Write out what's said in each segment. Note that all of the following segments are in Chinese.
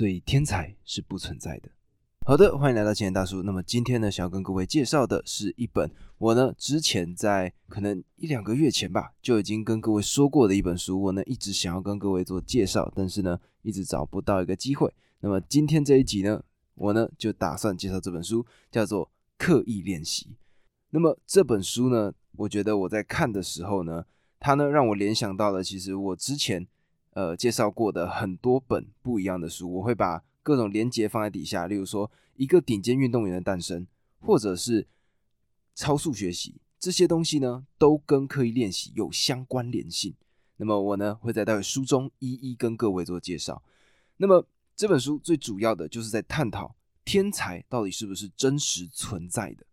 所以天才是不存在的。好的，欢迎来到青年大叔。那么今天呢，想要跟各位介绍的是一本我呢之前在可能一两个月前吧，就已经跟各位说过的一本书。我呢一直想要跟各位做介绍，但是呢一直找不到一个机会。那么今天这一集呢，我呢就打算介绍这本书，叫做《刻意练习》。那么这本书呢，我觉得我在看的时候呢，它呢让我联想到了其实我之前呃介绍过的很多本不一样的书，我会把。各种连接放在底下，例如说一个顶尖运动员的诞生，或者是超速学习这些东西呢，都跟刻意练习有相关联性。那么我呢会在待会书中一一跟各位做介绍。那么这本书最主要的就是在探讨天才到底是不是真实存在的，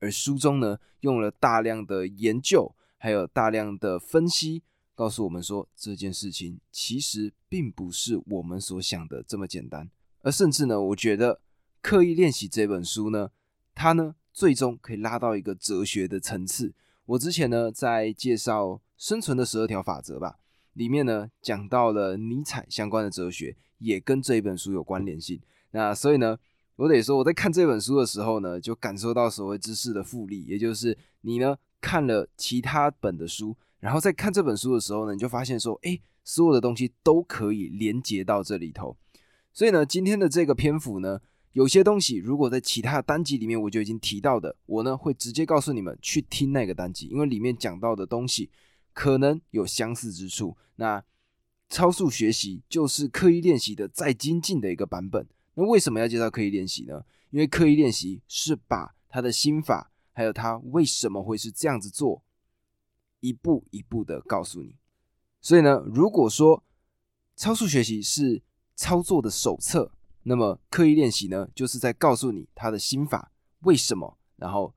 而书中呢用了大量的研究，还有大量的分析。告诉我们说，这件事情其实并不是我们所想的这么简单，而甚至呢，我觉得《刻意练习》这本书呢，它呢最终可以拉到一个哲学的层次。我之前呢在介绍《生存的十二条法则》吧，里面呢讲到了尼采相关的哲学，也跟这一本书有关联性。那所以呢，我得说我在看这本书的时候呢，就感受到所谓知识的复利，也就是你呢看了其他本的书。然后在看这本书的时候呢，你就发现说，哎，所有的东西都可以连接到这里头。所以呢，今天的这个篇幅呢，有些东西如果在其他的单集里面我就已经提到的，我呢会直接告诉你们去听那个单集，因为里面讲到的东西可能有相似之处。那超速学习就是刻意练习的再精进的一个版本。那为什么要介绍刻意练习呢？因为刻意练习是把他的心法，还有他为什么会是这样子做。一步一步的告诉你，所以呢，如果说超速学习是操作的手册，那么刻意练习呢，就是在告诉你他的心法为什么，然后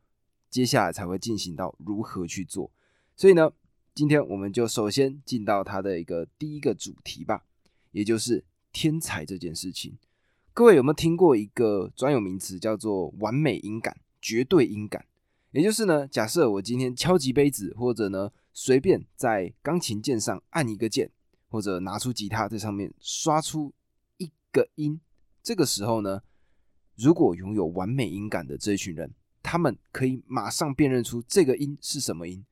接下来才会进行到如何去做。所以呢，今天我们就首先进到它的一个第一个主题吧，也就是天才这件事情。各位有没有听过一个专有名词叫做完美音感、绝对音感？也就是呢，假设我今天敲击杯子，或者呢随便在钢琴键上按一个键，或者拿出吉他在上面刷出一个音，这个时候呢，如果拥有完美音感的这一群人，他们可以马上辨认出这个音是什么音。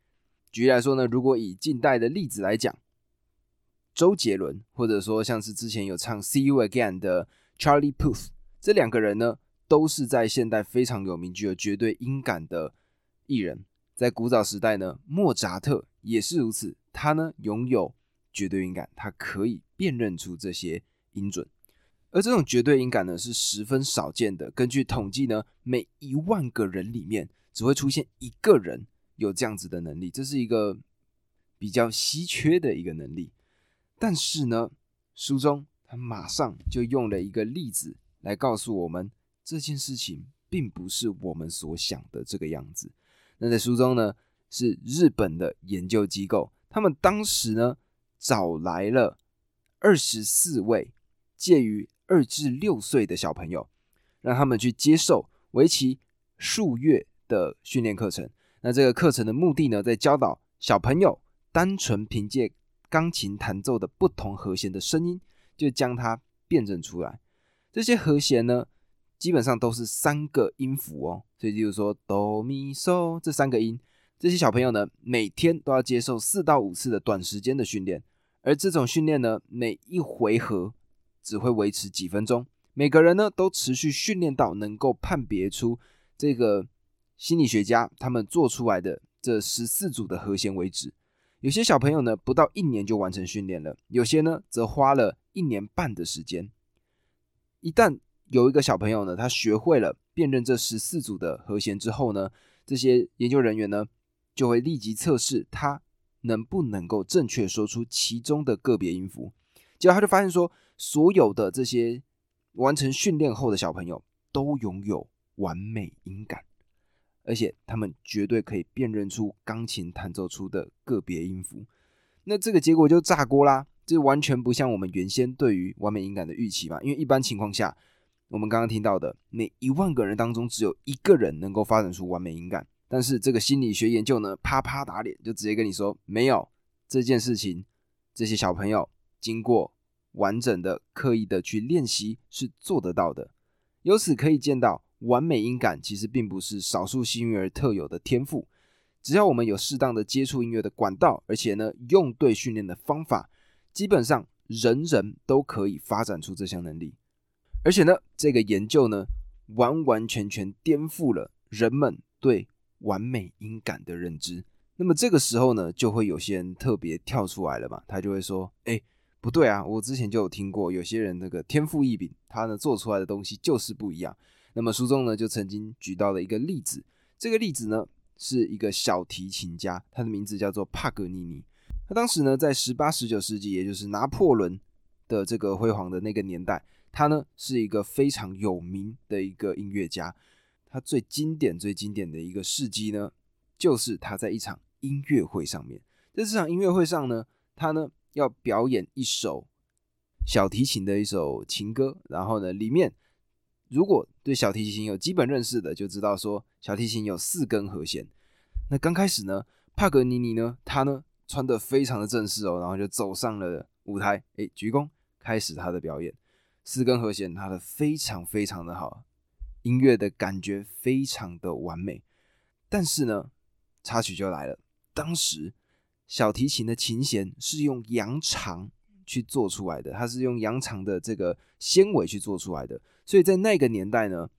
举例来说呢，如果以近代的例子来讲，周杰伦，或者说像是之前有唱《See You Again》的 Charlie Puth，这两个人呢，都是在现代非常有名、具有绝对音感的。艺人，在古早时代呢，莫扎特也是如此。他呢拥有绝对音感，他可以辨认出这些音准。而这种绝对音感呢是十分少见的。根据统计呢，每一万个人里面只会出现一个人有这样子的能力，这是一个比较稀缺的一个能力。但是呢，书中他马上就用了一个例子来告诉我们，这件事情并不是我们所想的这个样子。那在书中呢，是日本的研究机构，他们当时呢找来了二十四位介于二至六岁的小朋友，让他们去接受为期数月的训练课程。那这个课程的目的呢，在教导小朋友单纯凭借钢琴弹奏的不同和弦的声音，就将它辨认出来。这些和弦呢？基本上都是三个音符哦，所以就是说哆咪嗦这三个音，这些小朋友呢每天都要接受四到五次的短时间的训练，而这种训练呢每一回合只会维持几分钟，每个人呢都持续训练到能够判别出这个心理学家他们做出来的这十四组的和弦为止。有些小朋友呢不到一年就完成训练了，有些呢则花了一年半的时间。一旦有一个小朋友呢，他学会了辨认这十四组的和弦之后呢，这些研究人员呢就会立即测试他能不能够正确说出其中的个别音符。结果他就发现说，所有的这些完成训练后的小朋友都拥有完美音感，而且他们绝对可以辨认出钢琴弹奏出的个别音符。那这个结果就炸锅啦！这完全不像我们原先对于完美音感的预期嘛，因为一般情况下。我们刚刚听到的，每一万个人当中只有一个人能够发展出完美音感，但是这个心理学研究呢，啪啪打脸，就直接跟你说，没有这件事情，这些小朋友经过完整的、刻意的去练习是做得到的。由此可以见到，完美音感其实并不是少数幸运儿特有的天赋。只要我们有适当的接触音乐的管道，而且呢用对训练的方法，基本上人人都可以发展出这项能力。而且呢，这个研究呢，完完全全颠覆了人们对完美音感的认知。那么这个时候呢，就会有些人特别跳出来了嘛，他就会说：“哎，不对啊，我之前就有听过，有些人那个天赋异禀，他呢做出来的东西就是不一样。”那么书中呢就曾经举到了一个例子，这个例子呢。是一个小提琴家，他的名字叫做帕格尼尼。他当时呢，在十八、十九世纪，也就是拿破仑的这个辉煌的那个年代，他呢是一个非常有名的一个音乐家。他最经典、最经典的一个事迹呢，就是他在一场音乐会上面，在这场音乐会上呢，他呢要表演一首小提琴的一首情歌，然后呢里面。如果对小提琴有基本认识的，就知道说小提琴有四根和弦。那刚开始呢，帕格尼尼呢，他呢穿的非常的正式哦，然后就走上了舞台，哎，鞠躬开始他的表演。四根和弦，他的非常非常的好，音乐的感觉非常的完美。但是呢，插曲就来了，当时小提琴的琴弦是用羊肠去做出来的，它是用羊肠的这个纤维去做出来的。所以在那个年代呢，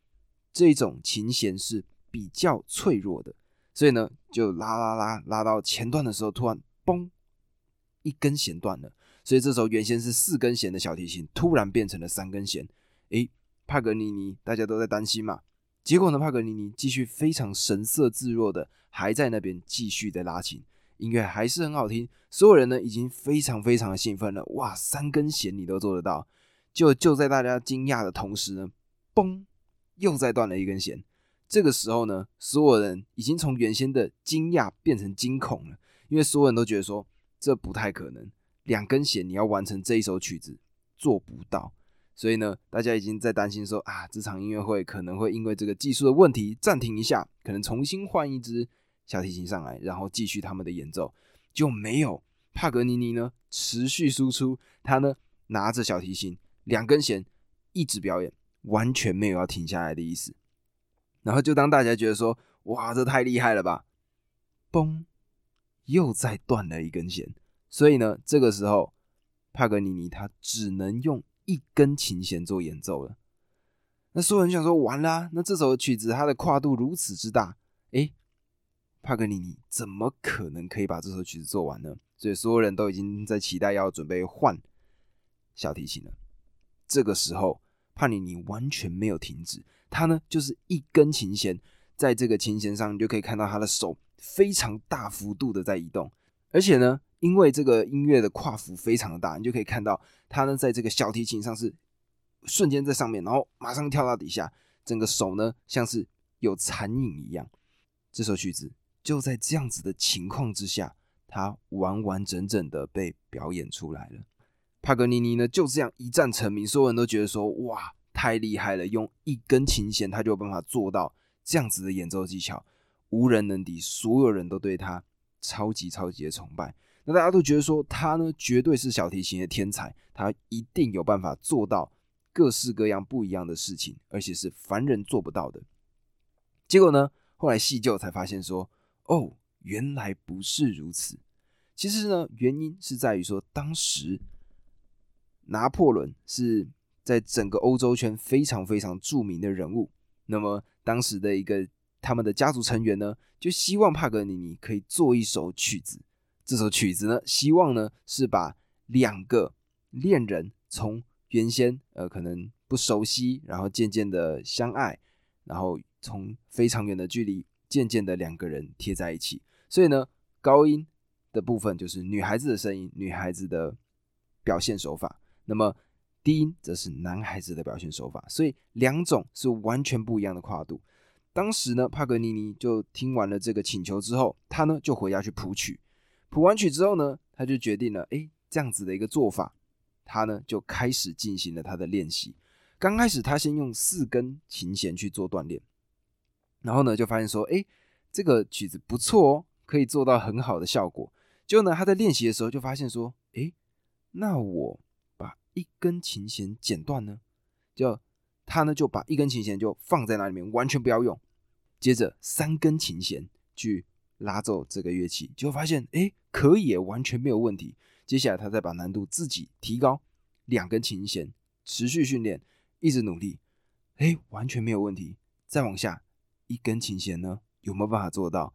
这种琴弦是比较脆弱的，所以呢，就拉拉拉拉到前段的时候，突然嘣，一根弦断了。所以这时候原先是四根弦的小提琴，突然变成了三根弦。诶，帕格尼尼大家都在担心嘛。结果呢，帕格尼尼继续非常神色自若的，还在那边继续的拉琴，音乐还是很好听。所有人呢，已经非常非常的兴奋了。哇，三根弦你都做得到！就就在大家惊讶的同时呢，嘣，又再断了一根弦。这个时候呢，所有人已经从原先的惊讶变成惊恐了，因为所有人都觉得说这不太可能，两根弦你要完成这一首曲子做不到。所以呢，大家已经在担心说啊，这场音乐会可能会因为这个技术的问题暂停一下，可能重新换一支小提琴上来，然后继续他们的演奏。就没有帕格尼尼呢，持续输出，他呢拿着小提琴。两根弦一直表演，完全没有要停下来的意思。然后就当大家觉得说：“哇，这太厉害了吧！”嘣，又再断了一根弦。所以呢，这个时候帕格尼尼他只能用一根琴弦做演奏了。那所有人想说：“完了，那这首曲子它的跨度如此之大，诶，帕格尼尼怎么可能可以把这首曲子做完呢？”所以所有人都已经在期待要准备换小提琴了。这个时候，帕尼尼完全没有停止，他呢就是一根琴弦，在这个琴弦上，你就可以看到他的手非常大幅度的在移动，而且呢，因为这个音乐的跨幅非常的大，你就可以看到他呢在这个小提琴上是瞬间在上面，然后马上跳到底下，整个手呢像是有残影一样。这首曲子就在这样子的情况之下，它完完整整的被表演出来了。帕格尼尼呢就这样一战成名，所有人都觉得说哇太厉害了，用一根琴弦他就有办法做到这样子的演奏技巧，无人能敌，所有人都对他超级超级的崇拜。那大家都觉得说他呢绝对是小提琴的天才，他一定有办法做到各式各样不一样的事情，而且是凡人做不到的。结果呢后来细究才发现说哦原来不是如此，其实呢原因是在于说当时。拿破仑是在整个欧洲圈非常非常著名的人物。那么当时的一个他们的家族成员呢，就希望帕格尼尼可以做一首曲子。这首曲子呢，希望呢是把两个恋人从原先呃可能不熟悉，然后渐渐的相爱，然后从非常远的距离渐渐的两个人贴在一起。所以呢，高音的部分就是女孩子的声音，女孩子的表现手法。那么低音则是男孩子的表现手法，所以两种是完全不一样的跨度。当时呢，帕格尼尼就听完了这个请求之后，他呢就回家去谱曲。谱完曲之后呢，他就决定了，哎，这样子的一个做法，他呢就开始进行了他的练习。刚开始他先用四根琴弦去做锻炼，然后呢就发现说，哎，这个曲子不错哦，可以做到很好的效果。就呢他在练习的时候就发现说，哎，那我把。一根琴弦剪断呢？就他呢就把一根琴弦就放在那里面，完全不要用。接着三根琴弦去拉奏这个乐器，就发现哎可以，完全没有问题。接下来他再把难度自己提高，两根琴弦持续训练，一直努力，哎完全没有问题。再往下一根琴弦呢，有没有办法做到？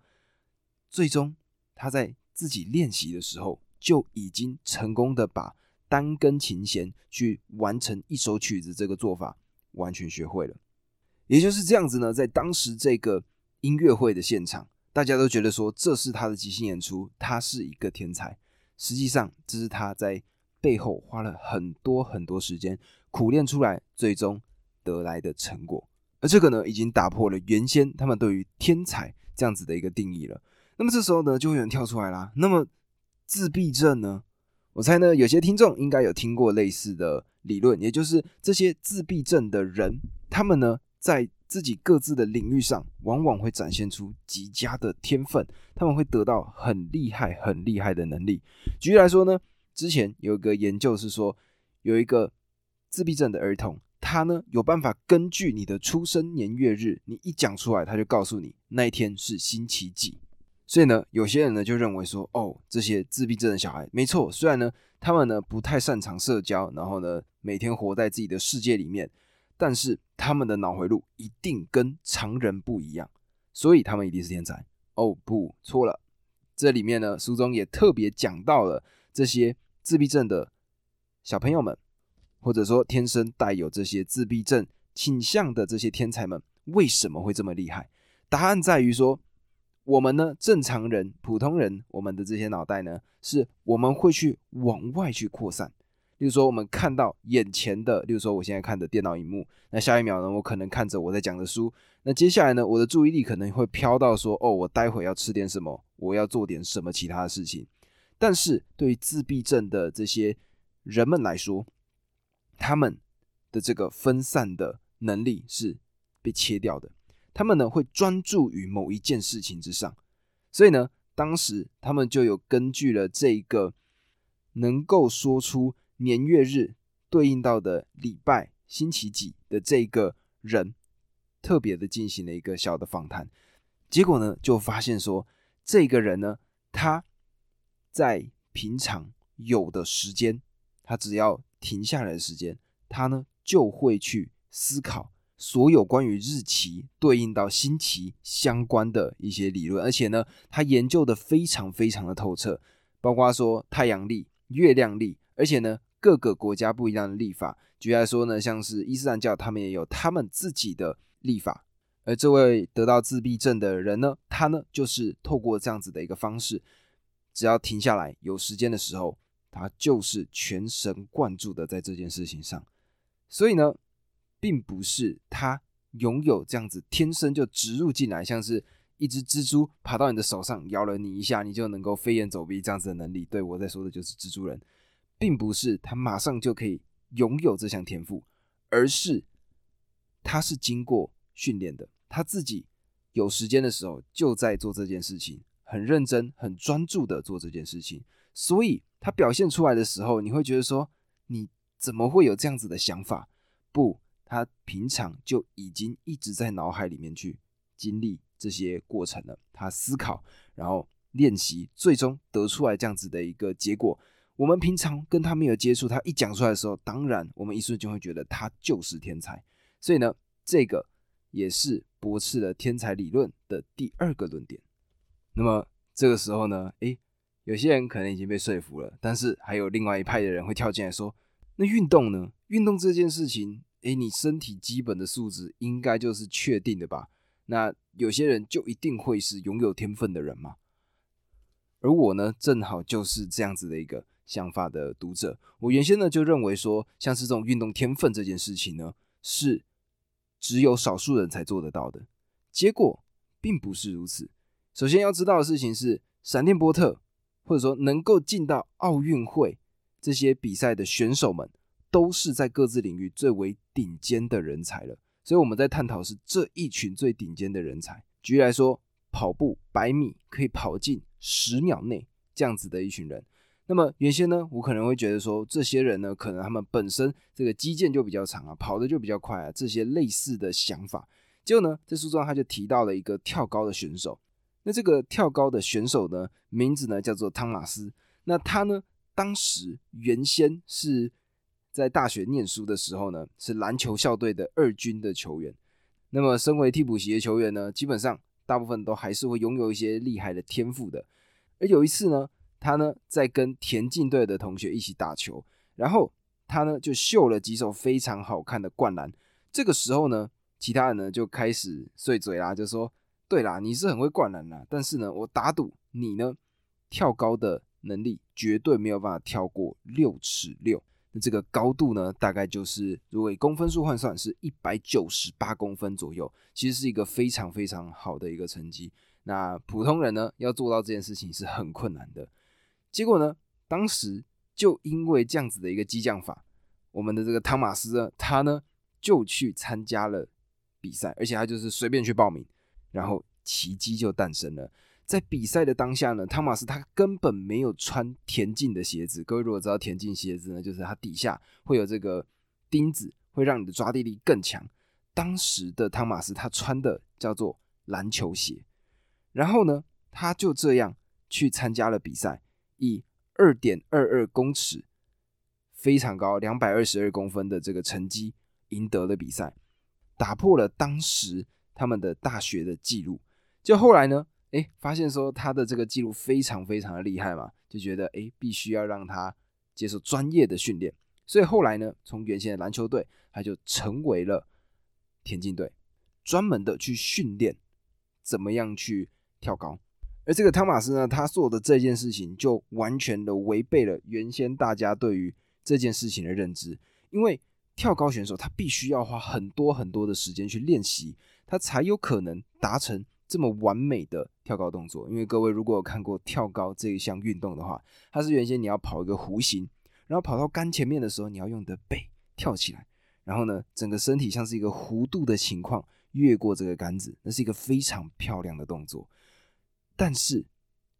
最终他在自己练习的时候就已经成功的把单根琴弦去完成一首曲子这个做法完全学会了。也就是这样子呢，在当时这个音乐会的现场，大家都觉得说这是他的即兴演出，他是一个天才。实际上，这是他在背后花了很多很多时间苦练出来，最终得来的成果。而这个呢，已经打破了原先他们对于天才这样子的一个定义了。那么这时候呢，就会有人跳出来啦。那么自闭症呢？我猜呢，有些听众应该有听过类似的理论，也就是这些自闭症的人，他们呢。在自己各自的领域上，往往会展现出极佳的天分，他们会得到很厉害、很厉害的能力。举例来说呢，之前有一个研究是说，有一个自闭症的儿童，他呢有办法根据你的出生年月日，你一讲出来，他就告诉你那一天是星期几。所以呢，有些人呢就认为说，哦，这些自闭症的小孩，没错，虽然呢他们呢不太擅长社交，然后呢每天活在自己的世界里面。但是他们的脑回路一定跟常人不一样，所以他们一定是天才。哦，不，错了。这里面呢，书中也特别讲到了这些自闭症的小朋友们，或者说天生带有这些自闭症倾向的这些天才们，为什么会这么厉害？答案在于说，我们呢，正常人、普通人，我们的这些脑袋呢，是我们会去往外去扩散。例如说，我们看到眼前的，例如说我现在看的电脑荧幕，那下一秒呢，我可能看着我在讲的书，那接下来呢，我的注意力可能会飘到说，哦，我待会要吃点什么，我要做点什么其他的事情。但是对于自闭症的这些人们来说，他们的这个分散的能力是被切掉的，他们呢会专注于某一件事情之上，所以呢，当时他们就有根据了这个能够说出。年月日对应到的礼拜星期几的这个人，特别的进行了一个小的访谈，结果呢，就发现说，这个人呢，他在平常有的时间，他只要停下来的时间，他呢就会去思考所有关于日期对应到星期相关的一些理论，而且呢，他研究的非常非常的透彻，包括说太阳历、月亮历。而且呢，各个国家不一样的立法，举例来说呢，像是伊斯兰教，他们也有他们自己的立法。而这位得到自闭症的人呢，他呢就是透过这样子的一个方式，只要停下来有时间的时候，他就是全神贯注的在这件事情上。所以呢，并不是他拥有这样子天生就植入进来，像是一只蜘蛛爬到你的手上咬了你一下，你就能够飞檐走壁这样子的能力。对我在说的就是蜘蛛人。并不是他马上就可以拥有这项天赋，而是他是经过训练的。他自己有时间的时候就在做这件事情，很认真、很专注的做这件事情。所以他表现出来的时候，你会觉得说：你怎么会有这样子的想法？不，他平常就已经一直在脑海里面去经历这些过程了。他思考，然后练习，最终得出来这样子的一个结果。我们平常跟他没有接触，他一讲出来的时候，当然我们一瞬间会觉得他就是天才。所以呢，这个也是驳斥了天才理论的第二个论点。那么这个时候呢，诶，有些人可能已经被说服了，但是还有另外一派的人会跳进来说：“那运动呢？运动这件事情，诶，你身体基本的素质应该就是确定的吧？那有些人就一定会是拥有天分的人吗？”而我呢，正好就是这样子的一个。想法的读者，我原先呢就认为说，像是这种运动天分这件事情呢，是只有少数人才做得到的。结果并不是如此。首先要知道的事情是，闪电波特或者说能够进到奥运会这些比赛的选手们，都是在各自领域最为顶尖的人才了。所以我们在探讨是这一群最顶尖的人才。举例来说，跑步百米可以跑进十秒内这样子的一群人。那么原先呢，我可能会觉得说，这些人呢，可能他们本身这个肌腱就比较长啊，跑的就比较快啊，这些类似的想法。结果呢，在书中他就提到了一个跳高的选手。那这个跳高的选手呢，名字呢叫做汤马斯。那他呢，当时原先是在大学念书的时候呢，是篮球校队的二军的球员。那么，身为替补席的球员呢，基本上大部分都还是会拥有一些厉害的天赋的。而有一次呢，他呢在跟田径队的同学一起打球，然后他呢就秀了几手非常好看的灌篮。这个时候呢，其他人呢就开始碎嘴啦，就说。对啦，你是很会灌篮啦，但是呢，我打赌你呢跳高的能力绝对没有办法跳过六尺六。那这个高度呢，大概就是如果以公分数换算，是一百九十八公分左右，其实是一个非常非常好的一个成绩。那普通人呢要做到这件事情是很困难的。结果呢，当时就因为这样子的一个激将法，我们的这个汤马斯呢，他呢就去参加了比赛，而且他就是随便去报名。然后奇迹就诞生了，在比赛的当下呢，汤马斯他根本没有穿田径的鞋子。各位如果知道田径鞋子呢，就是它底下会有这个钉子，会让你的抓地力更强。当时的汤马斯他穿的叫做篮球鞋，然后呢，他就这样去参加了比赛，以二点二二公尺，非常高，两百二十二公分的这个成绩赢得了比赛，打破了当时。他们的大学的记录，就后来呢，哎，发现说他的这个记录非常非常的厉害嘛，就觉得哎，必须要让他接受专业的训练，所以后来呢，从原先的篮球队，他就成为了田径队，专门的去训练怎么样去跳高。而这个汤马斯呢，他做的这件事情就完全的违背了原先大家对于这件事情的认知，因为跳高选手他必须要花很多很多的时间去练习。他才有可能达成这么完美的跳高动作。因为各位如果有看过跳高这一项运动的话，它是原先你要跑一个弧形，然后跑到杆前面的时候，你要用你的背跳起来，然后呢，整个身体像是一个弧度的情况越过这个杆子，那是一个非常漂亮的动作。但是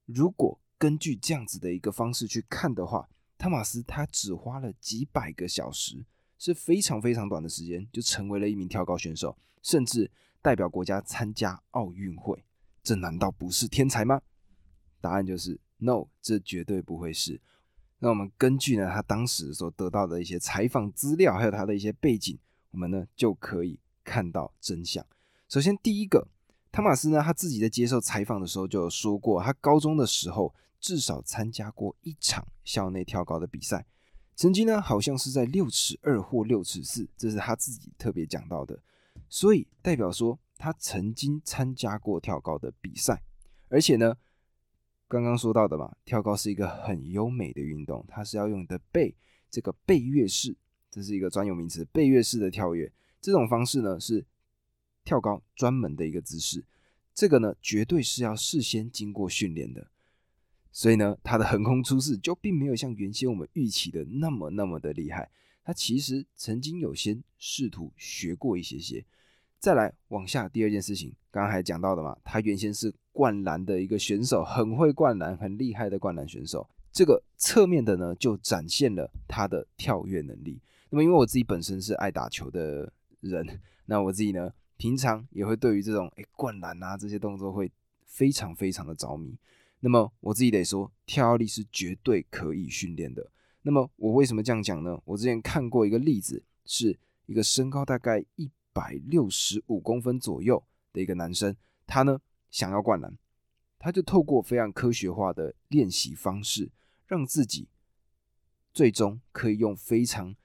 如果根据这样子的一个方式去看的话，汤马斯他只花了几百个小时，是非常非常短的时间就成为了一名跳高选手，甚至。代表国家参加奥运会，这难道不是天才吗？答案就是 no，这绝对不会是。那我们根据呢他当时所得到的一些采访资料，还有他的一些背景，我们呢就可以看到真相。首先，第一个，汤马斯呢他自己在接受采访的时候就有说过，他高中的时候至少参加过一场校内跳高的比赛，成绩呢好像是在六尺二或六尺四，这是他自己特别讲到的。所以代表说，他曾经参加过跳高的比赛，而且呢，刚刚说到的嘛，跳高是一个很优美的运动，它是要用你的背，这个背跃式，这是一个专有名词，背跃式的跳跃，这种方式呢是跳高专门的一个姿势，这个呢绝对是要事先经过训练的，所以呢，他的横空出世就并没有像原先我们预期的那么那么的厉害，他其实曾经有先试图学过一些些。再来往下，第二件事情，刚刚还讲到的嘛，他原先是灌篮的一个选手，很会灌篮，很厉害的灌篮选手。这个侧面的呢，就展现了他的跳跃能力。那么，因为我自己本身是爱打球的人，那我自己呢，平常也会对于这种诶灌篮啊这些动作会非常非常的着迷。那么，我自己得说，跳跃力是绝对可以训练的。那么，我为什么这样讲呢？我之前看过一个例子，是一个身高大概一。百六十五公分左右的一个男生，他呢想要灌篮，他就透过非常科学化的练习方式，让自己最终可以用非常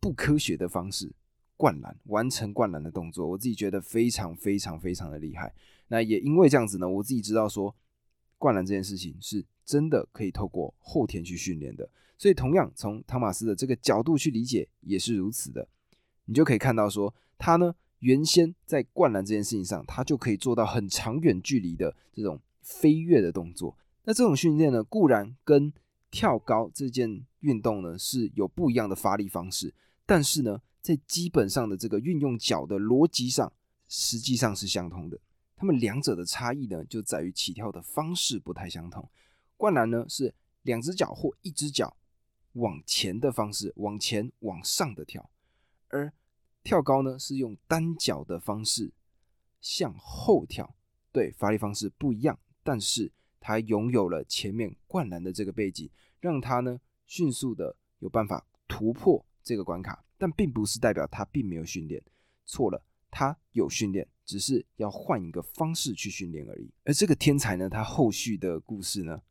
不科学的方式灌篮，完成灌篮的动作。我自己觉得非常非常非常的厉害。那也因为这样子呢，我自己知道说灌篮这件事情是真的可以透过后天去训练的。所以同样从汤马斯的这个角度去理解，也是如此的。你就可以看到，说他呢，原先在灌篮这件事情上，他就可以做到很长远距离的这种飞跃的动作。那这种训练呢，固然跟跳高这件运动呢是有不一样的发力方式，但是呢，在基本上的这个运用脚的逻辑上，实际上是相通的。他们两者的差异呢，就在于起跳的方式不太相同。灌篮呢是两只脚或一只脚往前的方式，往前往上的跳，而跳高呢是用单脚的方式向后跳。对，发力方式不一样，但是它拥有了前面灌篮的这个背景，让它呢迅速的有办法突破这个关卡，但并不是代表他并没有训练，错了，他有训练，只是要换一个方式去训练而已。而这个天才呢，他后续的故事呢，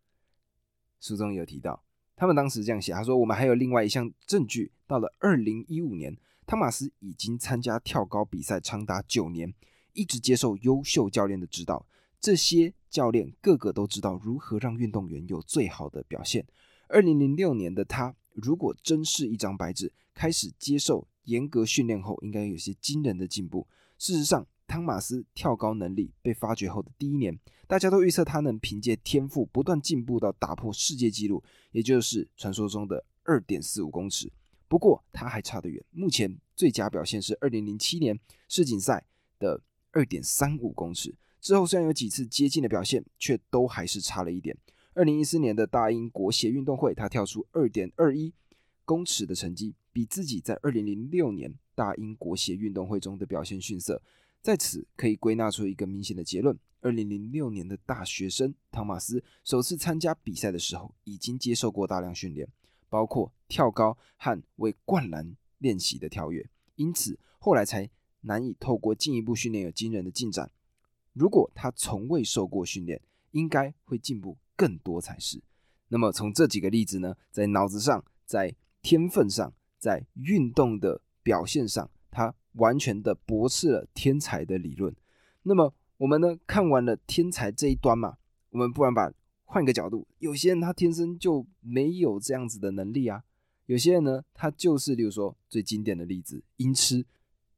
书中有提到，他们当时这样写，他说我们还有另外一项证据，到了二零一五年，汤马斯已经参加跳高比赛长达九年。一直接受优秀教练的指导，这些教练个个都知道如何让运动员有最好的表现。二零零六年的他，如果真是一张白纸，开始接受严格训练后，应该有些惊人的进步。事实上，汤马斯跳高能力被发掘后的第一年，大家都预测他能凭借天赋不断进步到打破世界纪录，也就是传说中的二点四五公尺。不过他还差得远，目前最佳表现是二零零七年世锦赛的。二点三五公尺之后，虽然有几次接近的表现，却都还是差了一点。二零一四年的大英国协运动会，他跳出二点二一公尺的成绩，比自己在二零零六年大英国协运动会中的表现逊色。在此可以归纳出一个明显的结论：二零零六年的大学生汤马斯首次参加比赛的时候，已经接受过大量训练，包括跳高和为灌篮练习的跳跃，因此后来才。难以透过进一步训练有惊人的进展。如果他从未受过训练，应该会进步更多才是。那么从这几个例子呢，在脑子上、在天分上、在运动的表现上，他完全的驳斥了天才的理论。那么我们呢，看完了天才这一端嘛，我们不然把换个角度，有些人他天生就没有这样子的能力啊。有些人呢，他就是，例如说最经典的例子，音痴。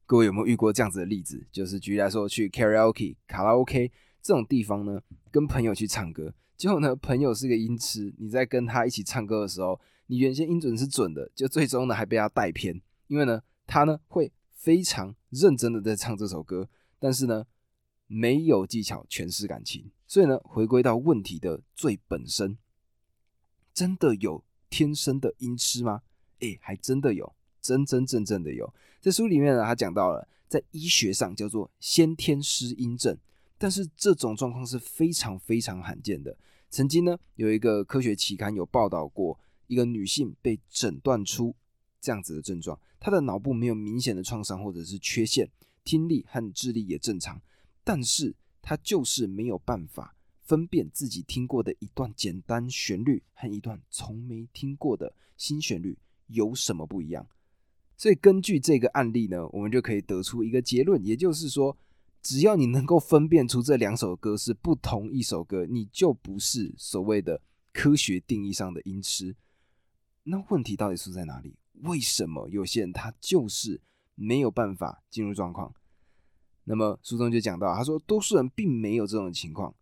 各位有没有遇过这样子的例子？就是举例来说，去 karaoke 卡拉 OK 这种地方呢，跟朋友去唱歌，结果呢，朋友是个音痴，你在跟他一起唱歌的时候，你原先音准是准的，就最终呢还被他带偏，因为呢，他呢会非常认真的在唱这首歌，但是呢，没有技巧诠释感情，所以呢，回归到问题的最本身，真的有天生的音痴吗？诶，还真的有。真真正正的有，在书里面呢，他讲到了，在医学上叫做先天失音症，但是这种状况是非常非常罕见的。曾经呢，有一个科学期刊有报道过，一个女性被诊断出这样子的症状，她的脑部没有明显的创伤或者是缺陷，听力和智力也正常，但是她就是没有办法分辨自己听过的一段简单旋律和一段从没听过的新旋律有什么不一样。所以根据这个案例呢，我们就可以得出一个结论，也就是说，只要你能够分辨出这两首歌是不同一首歌，你就不是所谓的科学定义上的音痴。那问题到底出在哪里？为什么有些人他就是没有办法进入状况？那么书中就讲到，他说，多数人并没有这种情况，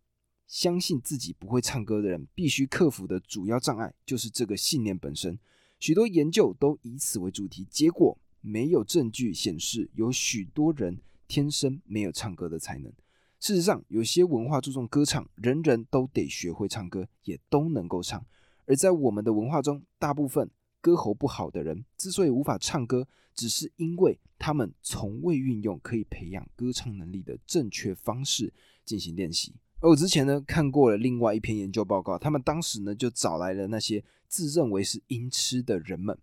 相信自己不会唱歌的人，必须克服的主要障碍就是这个信念本身。许多研究都以此为主题，结果没有证据显示有许多人天生没有唱歌的才能。事实上，有些文化注重歌唱，人人都得学会唱歌，也都能够唱。而在我们的文化中，大部分歌喉不好的人之所以无法唱歌，只是因为他们从未运用可以培养歌唱能力的正确方式进行练习。而我之前呢看过了另外一篇研究报告，他们当时呢就找来了那些。自认为是音痴的人们，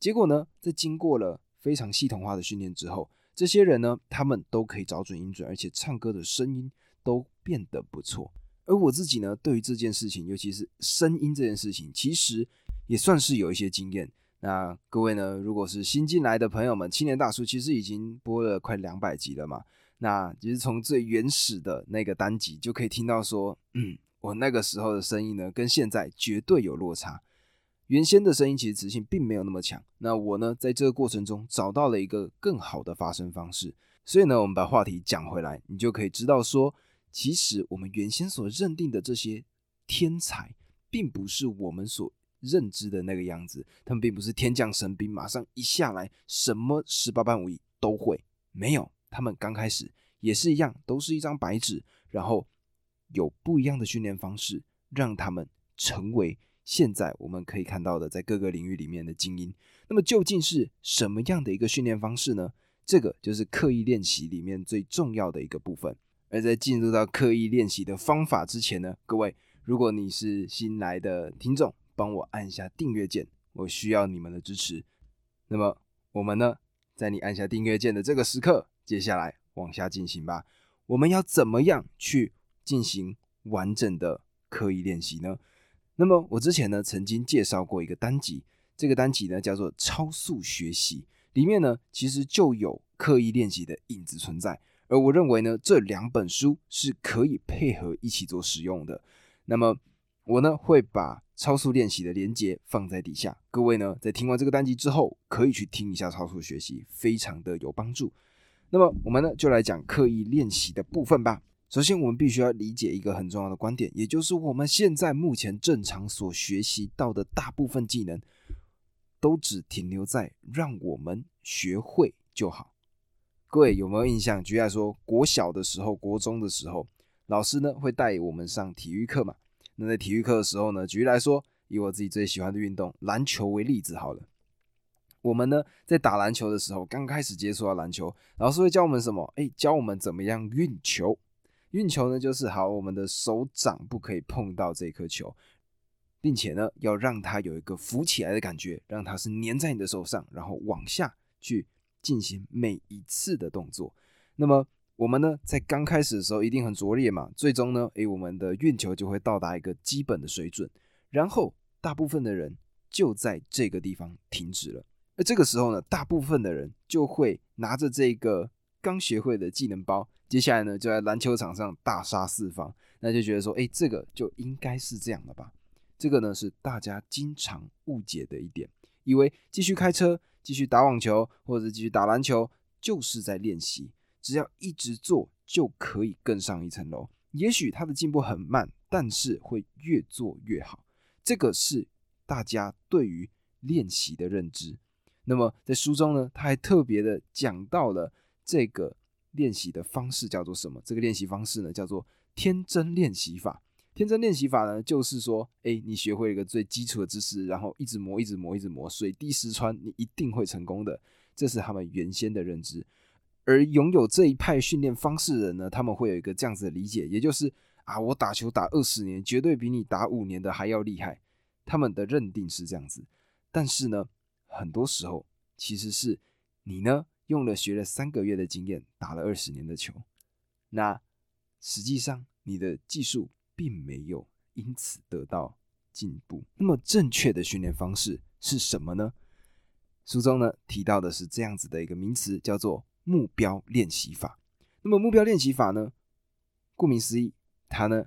结果呢，在经过了非常系统化的训练之后，这些人呢，他们都可以找准音准，而且唱歌的声音都变得不错。而我自己呢，对于这件事情，尤其是声音这件事情，其实也算是有一些经验。那各位呢，如果是新进来的朋友们，青年大叔其实已经播了快两百集了嘛。那其实从最原始的那个单集就可以听到说，嗯，我那个时候的声音呢，跟现在绝对有落差。原先的声音其实磁性并没有那么强，那我呢，在这个过程中找到了一个更好的发声方式，所以呢，我们把话题讲回来，你就可以知道说，其实我们原先所认定的这些天才，并不是我们所认知的那个样子，他们并不是天降神兵，马上一下来什么十八般武艺都会，没有，他们刚开始也是一样，都是一张白纸，然后有不一样的训练方式，让他们成为。现在我们可以看到的在各个领域里面的精英。那么究竟是什么样的一个训练方式呢？这个就是刻意练习里面最重要的一个部分。而在进入到刻意练习的方法之前呢，各位，如果你是新来的听众，帮我按下订阅键，我需要你们的支持。那么我们呢，在你按下订阅键的这个时刻，接下来往下进行吧。我们要怎么样去进行完整的刻意练习呢？那么我之前呢曾经介绍过一个单集，这个单集呢叫做超速学习，里面呢其实就有刻意练习的影子存在。而我认为呢，这两本书是可以配合一起做使用的。那么我呢会把超速练习的连接放在底下，各位呢在听完这个单集之后，可以去听一下超速学习，非常的有帮助。那么我们呢就来讲刻意练习的部分吧。首先，我们必须要理解一个很重要的观点，也就是我们现在目前正常所学习到的大部分技能，都只停留在让我们学会就好。各位有没有印象？举例来说，国小的时候、国中的时候，老师呢会带我们上体育课嘛？那在体育课的时候呢，举例来说，以我自己最喜欢的运动篮球为例子好了。我们呢在打篮球的时候，刚开始接触到篮球，老师会教我们什么？哎，教我们怎么样运球。运球呢就是好，我们的手掌不可以碰到这颗球，并且呢要让它有一个浮起来的感觉，让它是粘在你的手上，然后往下去。进行每一次的动作，那么我们呢，在刚开始的时候一定很拙劣嘛，最终呢，诶，我们的运球就会到达一个基本的水准，然后大部分的人就在这个地方停止了。而这个时候呢，大部分的人就会拿着这个刚学会的技能包，接下来呢，就在篮球场上大杀四方，那就觉得说，诶，这个就应该是这样的吧？这个呢，是大家经常误解的一点，以为继续开车。继续打网球或者继续打篮球，就是在练习。只要一直做，就可以更上一层楼。也许他的进步很慢，但是会越做越好。这个是大家对于练习的认知。那么在书中呢，他还特别的讲到了这个练习的方式叫做什么？这个练习方式呢，叫做天真练习法。天真练习法呢，就是说，哎，你学会一个最基础的知识，然后一直磨，一直磨，一直磨，水滴石穿，你一定会成功的。这是他们原先的认知。而拥有这一派训练方式的人呢，他们会有一个这样子的理解，也就是啊，我打球打二十年，绝对比你打五年的还要厉害。他们的认定是这样子。但是呢，很多时候其实是你呢用了学了三个月的经验，打了二十年的球，那实际上你的技术。并没有因此得到进步。那么正确的训练方式是什么呢？书中呢提到的是这样子的一个名词，叫做目标练习法。那么目标练习法呢，顾名思义，它呢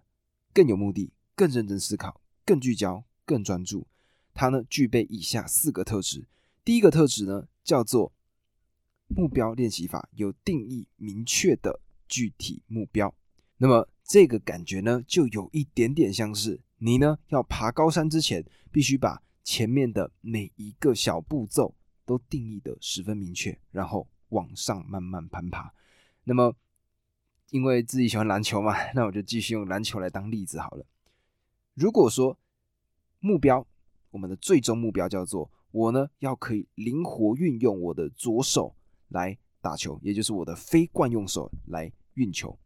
更有目的、更认真思考、更聚焦、更专注。它呢具备以下四个特质。第一个特质呢叫做目标练习法有定义明确的具体目标。那么这个感觉呢，就有一点点像是你呢要爬高山之前，必须把前面的每一个小步骤都定义的十分明确，然后往上慢慢攀爬。那么，因为自己喜欢篮球嘛，那我就继续用篮球来当例子好了。如果说目标，我们的最终目标叫做我呢要可以灵活运用我的左手来打球，也就是我的非惯用手来运球。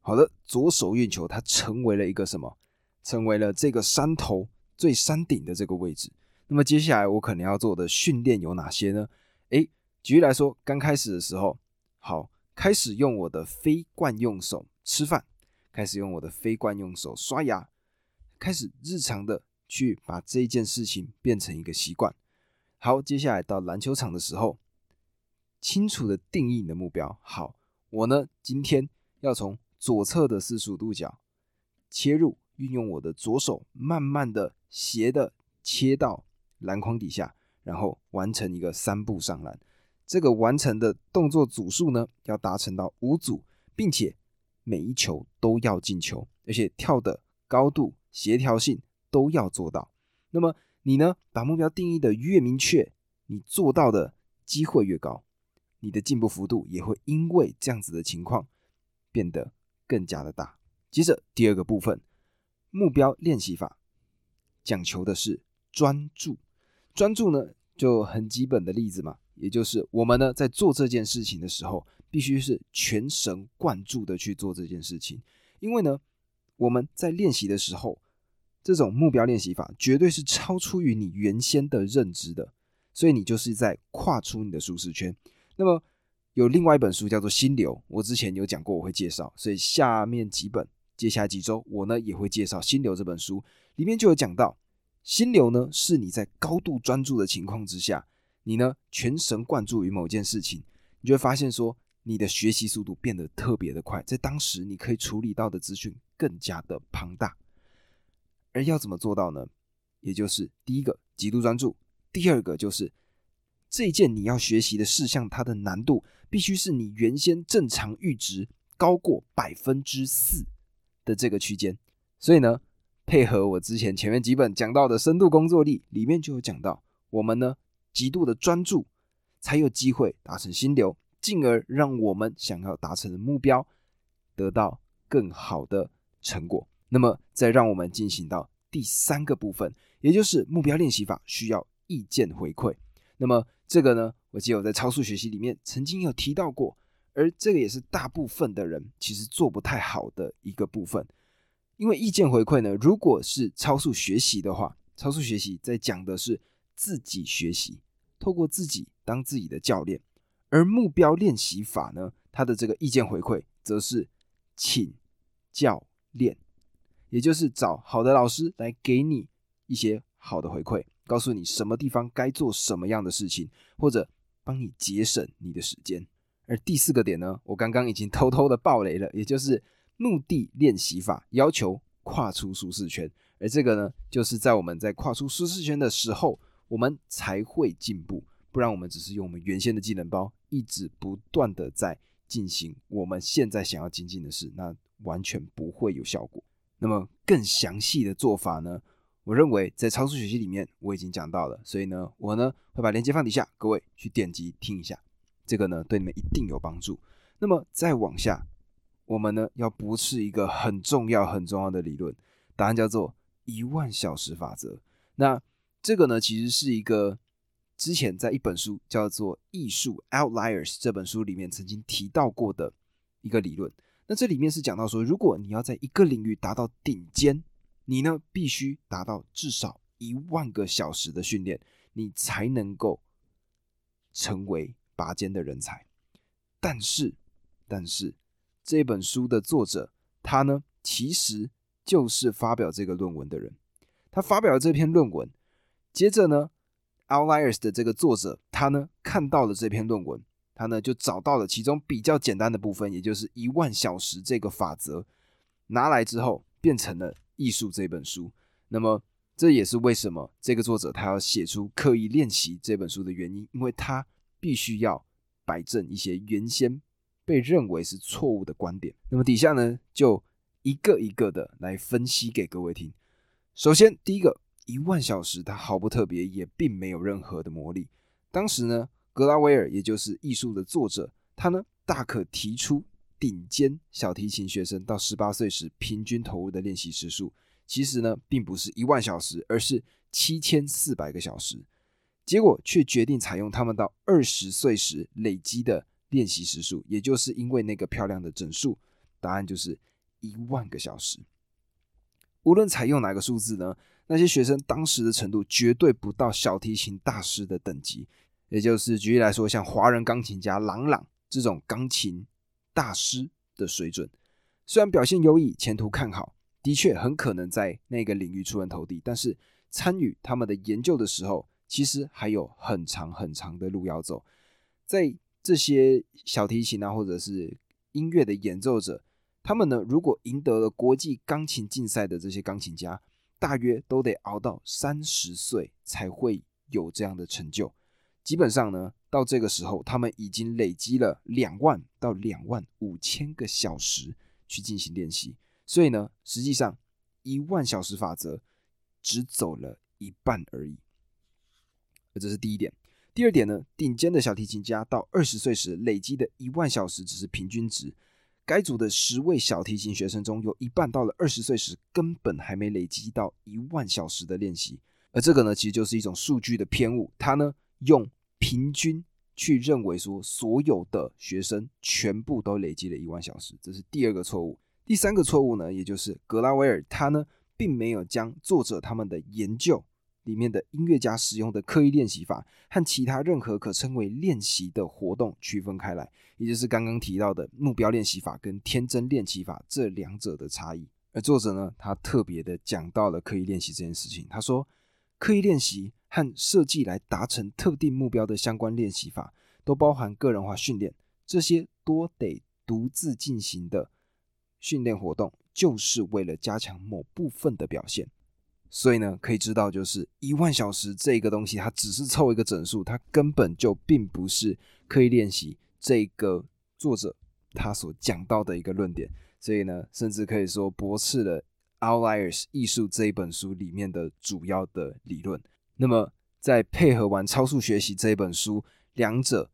好的，左手运球，它成为了一个什么？成为了这个山头最山顶的这个位置。那么接下来我可能要做的训练有哪些呢？诶，举例来说，刚开始的时候，好，开始用我的非惯用手吃饭，开始用我的非惯用手刷牙，开始日常的去把这件事情变成一个习惯。好，接下来到篮球场的时候，清楚的定义你的目标。好，我呢今天要从左侧的四十五度角切入，运用我的左手，慢慢的斜的切到篮筐底下，然后完成一个三步上篮。这个完成的动作组数呢，要达成到五组，并且每一球都要进球，而且跳的高度、协调性都要做到。那么你呢，把目标定义的越明确，你做到的机会越高，你的进步幅度也会因为这样子的情况变得。更加的大。接着第二个部分，目标练习法讲求的是专注。专注呢，就很基本的例子嘛，也就是我们呢在做这件事情的时候，必须是全神贯注的去做这件事情。因为呢，我们在练习的时候，这种目标练习法绝对是超出于你原先的认知的，所以你就是在跨出你的舒适圈。那么有另外一本书叫做《心流》，我之前有讲过，我会介绍，所以下面几本。接下来几周，我呢也会介绍《心流》这本书，里面就有讲到，心流呢是你在高度专注的情况之下，你呢全神贯注于某件事情，你就会发现说，你的学习速度变得特别的快，在当时你可以处理到的资讯更加的庞大。而要怎么做到呢？也就是第一个极度专注，第二个就是这件你要学习的事项，它的难度必须是你原先正常阈值高过百分之四。的这个区间，所以呢，配合我之前前面几本讲到的深度工作力，里面就有讲到，我们呢极度的专注，才有机会达成心流，进而让我们想要达成的目标得到更好的成果。那么，再让我们进行到第三个部分，也就是目标练习法需要意见回馈。那么这个呢，我记得我在超速学习里面曾经有提到过。而这个也是大部分的人其实做不太好的一个部分，因为意见回馈呢，如果是超速学习的话，超速学习在讲的是自己学习，透过自己当自己的教练；而目标练习法呢，它的这个意见回馈则是请教练，也就是找好的老师来给你一些好的回馈，告诉你什么地方该做什么样的事情，或者帮你节省你的时间。而第四个点呢，我刚刚已经偷偷的爆雷了，也就是目的练习法要求跨出舒适圈，而这个呢，就是在我们在跨出舒适圈的时候，我们才会进步，不然我们只是用我们原先的技能包，一直不断的在进行我们现在想要精进的事，那完全不会有效果。那么更详细的做法呢，我认为在超速学习里面我已经讲到了，所以呢，我呢会把链接放底下，各位去点击听一下。这个呢，对你们一定有帮助。那么再往下，我们呢要不是一个很重要、很重要的理论，答案叫做一万小时法则。那这个呢，其实是一个之前在一本书叫做《艺术 Outliers》这本书里面曾经提到过的一个理论。那这里面是讲到说，如果你要在一个领域达到顶尖，你呢必须达到至少一万个小时的训练，你才能够成为。拔尖的人才，但是，但是这本书的作者他呢，其实就是发表这个论文的人。他发表了这篇论文，接着呢，Outliers 的这个作者他呢看到了这篇论文，他呢就找到了其中比较简单的部分，也就是一万小时这个法则，拿来之后变成了《艺术》这本书。那么这也是为什么这个作者他要写出《刻意练习》这本书的原因，因为他。必须要摆正一些原先被认为是错误的观点。那么底下呢，就一个一个的来分析给各位听。首先，第一个，一万小时它毫不特别，也并没有任何的魔力。当时呢，格拉威尔也就是艺术的作者，他呢大可提出顶尖小提琴学生到十八岁时平均投入的练习时数，其实呢并不是一万小时，而是七千四百个小时。结果却决定采用他们到二十岁时累积的练习时数，也就是因为那个漂亮的整数，答案就是一万个小时。无论采用哪个数字呢，那些学生当时的程度绝对不到小提琴大师的等级，也就是举例来说，像华人钢琴家郎朗这种钢琴大师的水准。虽然表现优异，前途看好，的确很可能在那个领域出人头地，但是参与他们的研究的时候。其实还有很长很长的路要走，在这些小提琴啊，或者是音乐的演奏者，他们呢，如果赢得了国际钢琴竞赛的这些钢琴家，大约都得熬到三十岁才会有这样的成就。基本上呢，到这个时候，他们已经累积了两万到两万五千个小时去进行练习。所以呢，实际上一万小时法则只走了一半而已。这是第一点。第二点呢，顶尖的小提琴家到二十岁时累积的一万小时只是平均值，该组的十位小提琴学生中有一半到了二十岁时，根本还没累积到一万小时的练习。而这个呢，其实就是一种数据的偏误。他呢，用平均去认为说，所有的学生全部都累积了一万小时，这是第二个错误。第三个错误呢，也就是格拉维尔他呢，并没有将作者他们的研究。里面的音乐家使用的刻意练习法和其他任何可称为练习的活动区分开来，也就是刚刚提到的目标练习法跟天真练习法这两者的差异。而作者呢，他特别的讲到了刻意练习这件事情。他说，刻意练习和设计来达成特定目标的相关练习法，都包含个人化训练。这些多得独自进行的训练活动，就是为了加强某部分的表现。所以呢，可以知道，就是一万小时这个东西，它只是凑一个整数，它根本就并不是刻意练习这个作者他所讲到的一个论点。所以呢，甚至可以说驳斥了《Outliers 艺术》这一本书里面的主要的理论。那么，在配合完超速学习这一本书，两者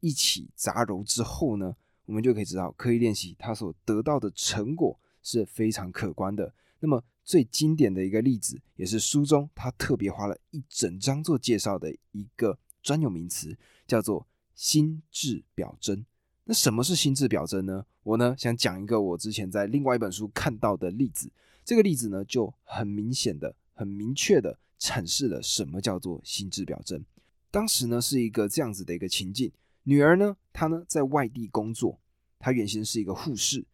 一起杂糅之后呢，我们就可以知道，刻意练习它所得到的成果是非常可观的。那么，最经典的一个例子，也是书中他特别花了一整章做介绍的一个专有名词，叫做心智表征。那什么是心智表征呢？我呢想讲一个我之前在另外一本书看到的例子。这个例子呢就很明显的、很明确的阐释了什么叫做心智表征。当时呢是一个这样子的一个情境：女儿呢她呢在外地工作，她原先是一个护士，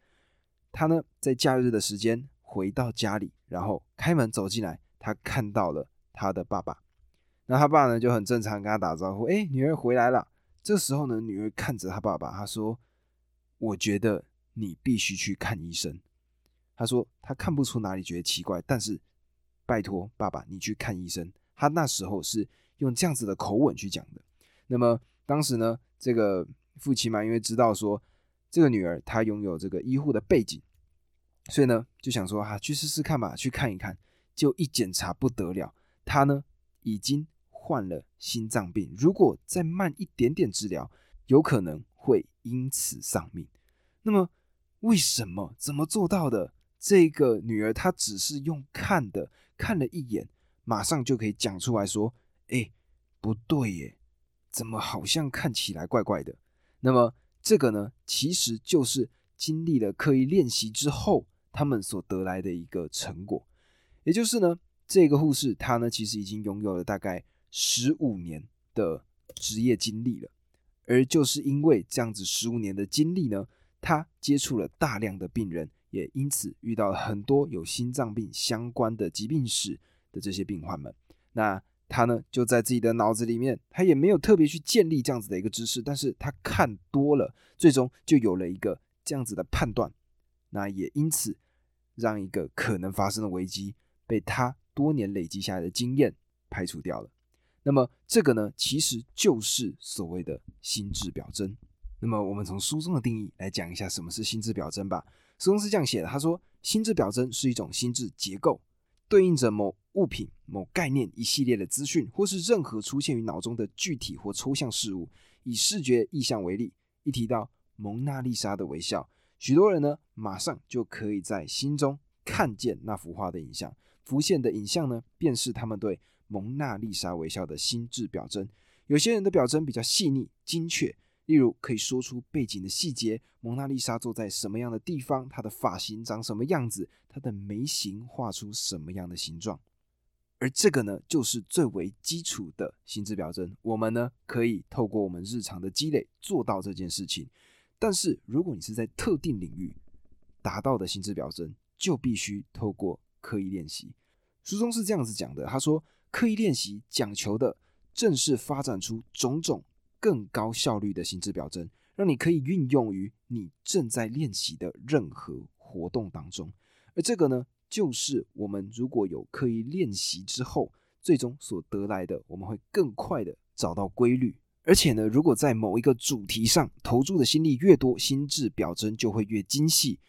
她呢在假日的时间。回到家里，然后开门走进来，他看到了他的爸爸。那他爸呢就很正常跟他打招呼：“哎，女儿回来了。”这时候呢，女儿看着他爸爸，他说：“我觉得你必须去看医生。”他说他看不出哪里觉得奇怪，但是拜托爸爸，你去看医生。他那时候是用这样子的口吻去讲的。那么当时呢，这个父亲嘛，因为知道说这个女儿她拥有这个医护的背景。所以呢，就想说哈，去试试看吧，去看一看。就一检查不得了，他呢已经患了心脏病。如果再慢一点点治疗，有可能会因此丧命。那么为什么？怎么做到的？这个女儿她只是用看的，看了一眼，马上就可以讲出来说：“哎，不对耶，怎么好像看起来怪怪的？”那么这个呢，其实就是经历了刻意练习之后。他们所得来的一个成果，也就是呢，这个护士她呢，其实已经拥有了大概十五年的职业经历了，而就是因为这样子十五年的经历呢，她接触了大量的病人，也因此遇到了很多有心脏病相关的疾病史的这些病患们。那他呢，就在自己的脑子里面，他也没有特别去建立这样子的一个知识，但是他看多了，最终就有了一个这样子的判断。那也因此让一个可能发生的危机被他多年累积下来的经验排除掉了。那么这个呢，其实就是所谓的心智表征。那么我们从书中的定义来讲一下什么是心智表征吧。书中是这样写的：他说，心智表征是一种心智结构，对应着某物品、某概念一系列的资讯，或是任何出现于脑中的具体或抽象事物。以视觉意象为例，一提到蒙娜丽莎的微笑。许多人呢，马上就可以在心中看见那幅画的影像，浮现的影像呢，便是他们对蒙娜丽莎微笑的心智表征。有些人的表征比较细腻精确，例如可以说出背景的细节，蒙娜丽莎坐在什么样的地方，她的发型长什么样子，她的眉形画出什么样的形状。而这个呢，就是最为基础的心智表征。我们呢，可以透过我们日常的积累做到这件事情。但是，如果你是在特定领域达到的心智表征，就必须透过刻意练习。书中是这样子讲的：他说，刻意练习讲求的正是发展出种种更高效率的心智表征，让你可以运用于你正在练习的任何活动当中。而这个呢，就是我们如果有刻意练习之后，最终所得来的，我们会更快的找到规律。而且呢，如果在某一个主题上投注的心力越多，心智表征就会越精细，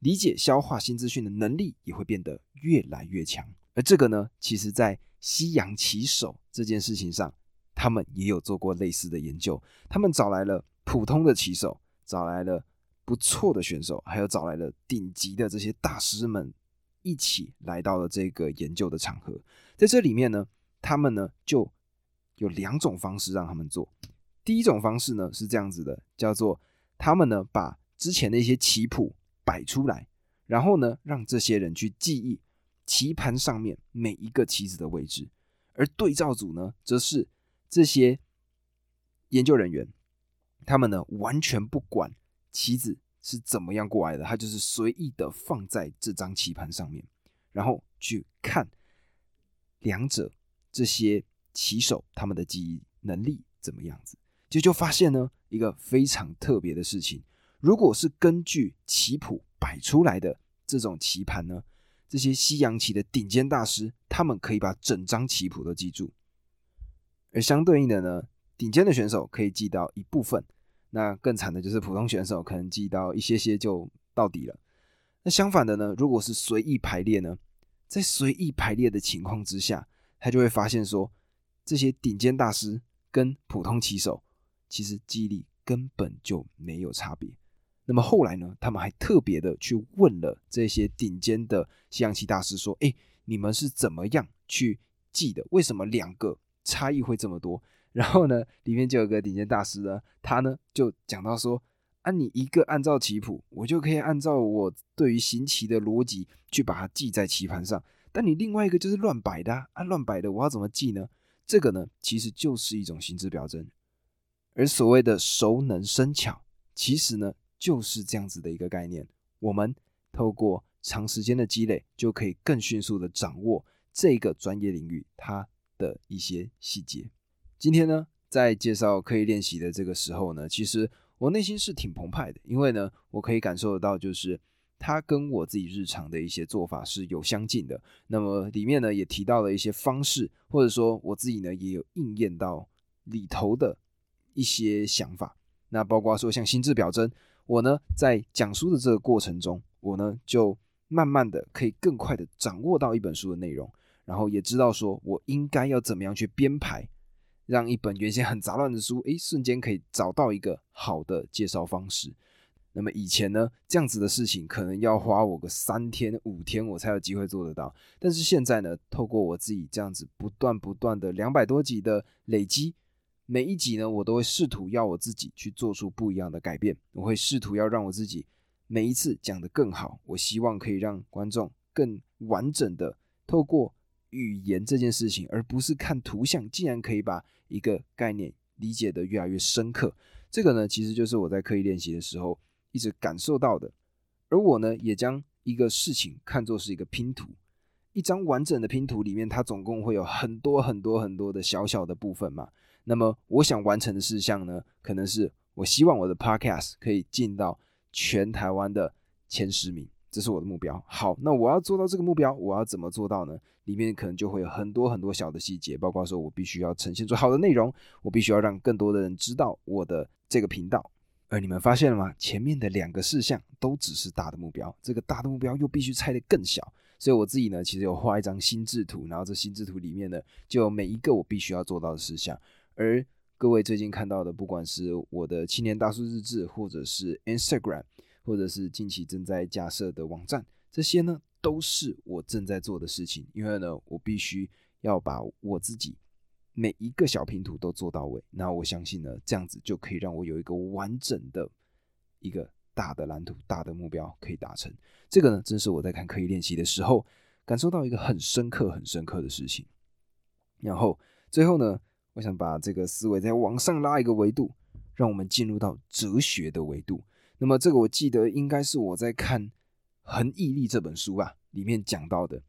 理解消化新资讯的能力也会变得越来越强。而这个呢，其实在西洋棋手这件事情上，他们也有做过类似的研究。他们找来了普通的棋手，找来了不错的选手，还有找来了顶级的这些大师们一起来到了这个研究的场合。在这里面呢，他们呢就有两种方式让他们做。第一种方式呢是这样子的，叫做他们呢把之前的一些棋谱摆出来，然后呢让这些人去记忆棋盘上面每一个棋子的位置，而对照组呢则是这些研究人员，他们呢完全不管棋子是怎么样过来的，他就是随意的放在这张棋盘上面，然后去看两者这些棋手他们的记忆能力怎么样子。就就发现呢，一个非常特别的事情。如果是根据棋谱摆出来的这种棋盘呢，这些西洋棋的顶尖大师，他们可以把整张棋谱都记住；而相对应的呢，顶尖的选手可以记到一部分，那更惨的就是普通选手可能记到一些些就到底了。那相反的呢，如果是随意排列呢，在随意排列的情况之下，他就会发现说，这些顶尖大师跟普通棋手。其实记忆力根本就没有差别。那么后来呢？他们还特别的去问了这些顶尖的西洋棋大师，说：“哎，你们是怎么样去记的？为什么两个差异会这么多？”然后呢，里面就有个顶尖大师呢，他呢就讲到说：“啊，你一个按照棋谱，我就可以按照我对于行棋的逻辑去把它记在棋盘上。但你另外一个就是乱摆的，按乱摆的，我要怎么记呢？这个呢，其实就是一种心智表征。”而所谓的熟能生巧，其实呢就是这样子的一个概念。我们透过长时间的积累，就可以更迅速的掌握这个专业领域它的一些细节。今天呢，在介绍刻意练习的这个时候呢，其实我内心是挺澎湃的，因为呢，我可以感受得到，就是它跟我自己日常的一些做法是有相近的。那么里面呢，也提到了一些方式，或者说我自己呢，也有应验到里头的。一些想法，那包括说像心智表征，我呢在讲书的这个过程中，我呢就慢慢的可以更快的掌握到一本书的内容，然后也知道说我应该要怎么样去编排，让一本原先很杂乱的书，诶，瞬间可以找到一个好的介绍方式。那么以前呢，这样子的事情可能要花我个三天五天，我才有机会做得到。但是现在呢，透过我自己这样子不断不断的两百多集的累积。每一集呢，我都会试图要我自己去做出不一样的改变。我会试图要让我自己每一次讲得更好。我希望可以让观众更完整的透过语言这件事情，而不是看图像，竟然可以把一个概念理解的越来越深刻。这个呢，其实就是我在刻意练习的时候一直感受到的。而我呢，也将一个事情看作是一个拼图，一张完整的拼图里面，它总共会有很多很多很多的小小的部分嘛。那么我想完成的事项呢，可能是我希望我的 podcast 可以进到全台湾的前十名，这是我的目标。好，那我要做到这个目标，我要怎么做到呢？里面可能就会有很多很多小的细节，包括说我必须要呈现出好的内容，我必须要让更多的人知道我的这个频道。而你们发现了吗？前面的两个事项都只是大的目标，这个大的目标又必须拆得更小。所以我自己呢，其实有画一张心智图，然后这心智图里面呢，就有每一个我必须要做到的事项。而各位最近看到的，不管是我的青年大叔日志，或者是 Instagram，或者是近期正在架设的网站，这些呢都是我正在做的事情。因为呢，我必须要把我自己每一个小拼图都做到位。那我相信呢，这样子就可以让我有一个完整的一个大的蓝图、大的目标可以达成。这个呢，正是我在看刻意练习的时候感受到一个很深刻、很深刻的事情。然后最后呢。我想把这个思维再往上拉一个维度，让我们进入到哲学的维度。那么，这个我记得应该是我在看《恒毅力》这本书啊里面讲到的，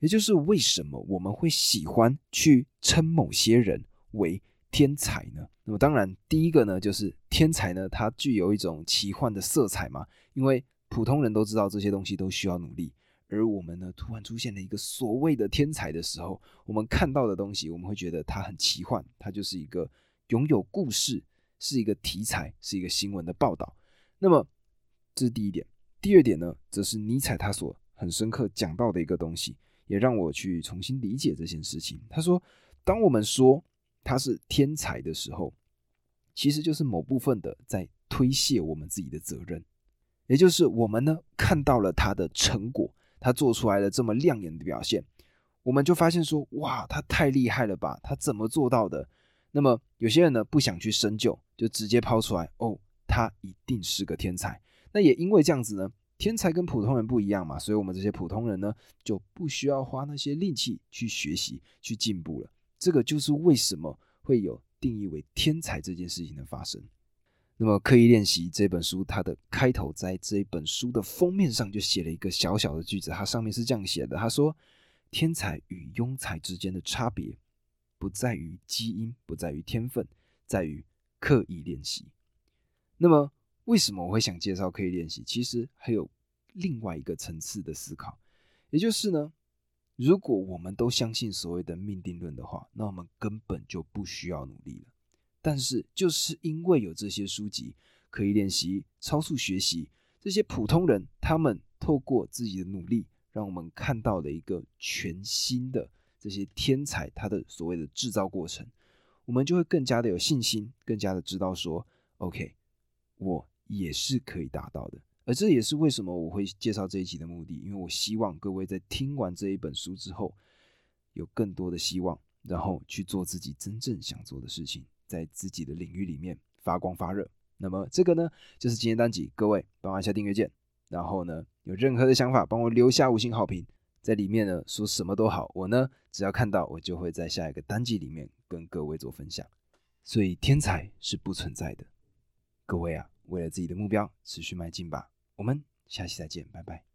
也就是为什么我们会喜欢去称某些人为天才呢？那么，当然第一个呢，就是天才呢，它具有一种奇幻的色彩嘛，因为普通人都知道这些东西都需要努力。而我们呢，突然出现了一个所谓的天才的时候，我们看到的东西，我们会觉得它很奇幻，它就是一个拥有故事，是一个题材，是一个新闻的报道。那么这是第一点。第二点呢，则是尼采他所很深刻讲到的一个东西，也让我去重新理解这件事情。他说，当我们说他是天才的时候，其实就是某部分的在推卸我们自己的责任。也就是我们呢看到了他的成果，他做出来了这么亮眼的表现，我们就发现说，哇，他太厉害了吧，他怎么做到的？那么有些人呢不想去深究，就直接抛出来，哦，他一定是个天才。那也因为这样子呢，天才跟普通人不一样嘛，所以我们这些普通人呢就不需要花那些力气去学习、去进步了。这个就是为什么会有定义为天才这件事情的发生。那么刻意练习这本书，它的开头在这一本书的封面上就写了一个小小的句子，它上面是这样写的：他说，天才与庸才之间的差别，不在于基因，不在于天分，在于刻意练习。那么为什么我会想介绍刻意练习？其实还有另外一个层次的思考，也就是呢，如果我们都相信所谓的命定论的话，那我们根本就不需要努力了。但是，就是因为有这些书籍可以练习超速学习，这些普通人他们透过自己的努力，让我们看到了一个全新的这些天才他的所谓的制造过程，我们就会更加的有信心，更加的知道说，OK，我也是可以达到的。而这也是为什么我会介绍这一集的目的，因为我希望各位在听完这一本书之后，有更多的希望，然后去做自己真正想做的事情。在自己的领域里面发光发热，那么这个呢，就是今天单集。各位帮我按下订阅键，然后呢，有任何的想法，帮我留下五星好评，在里面呢说什么都好，我呢只要看到，我就会在下一个单集里面跟各位做分享。所以天才是不存在的，各位啊，为了自己的目标持续迈进吧。我们下期再见，拜拜。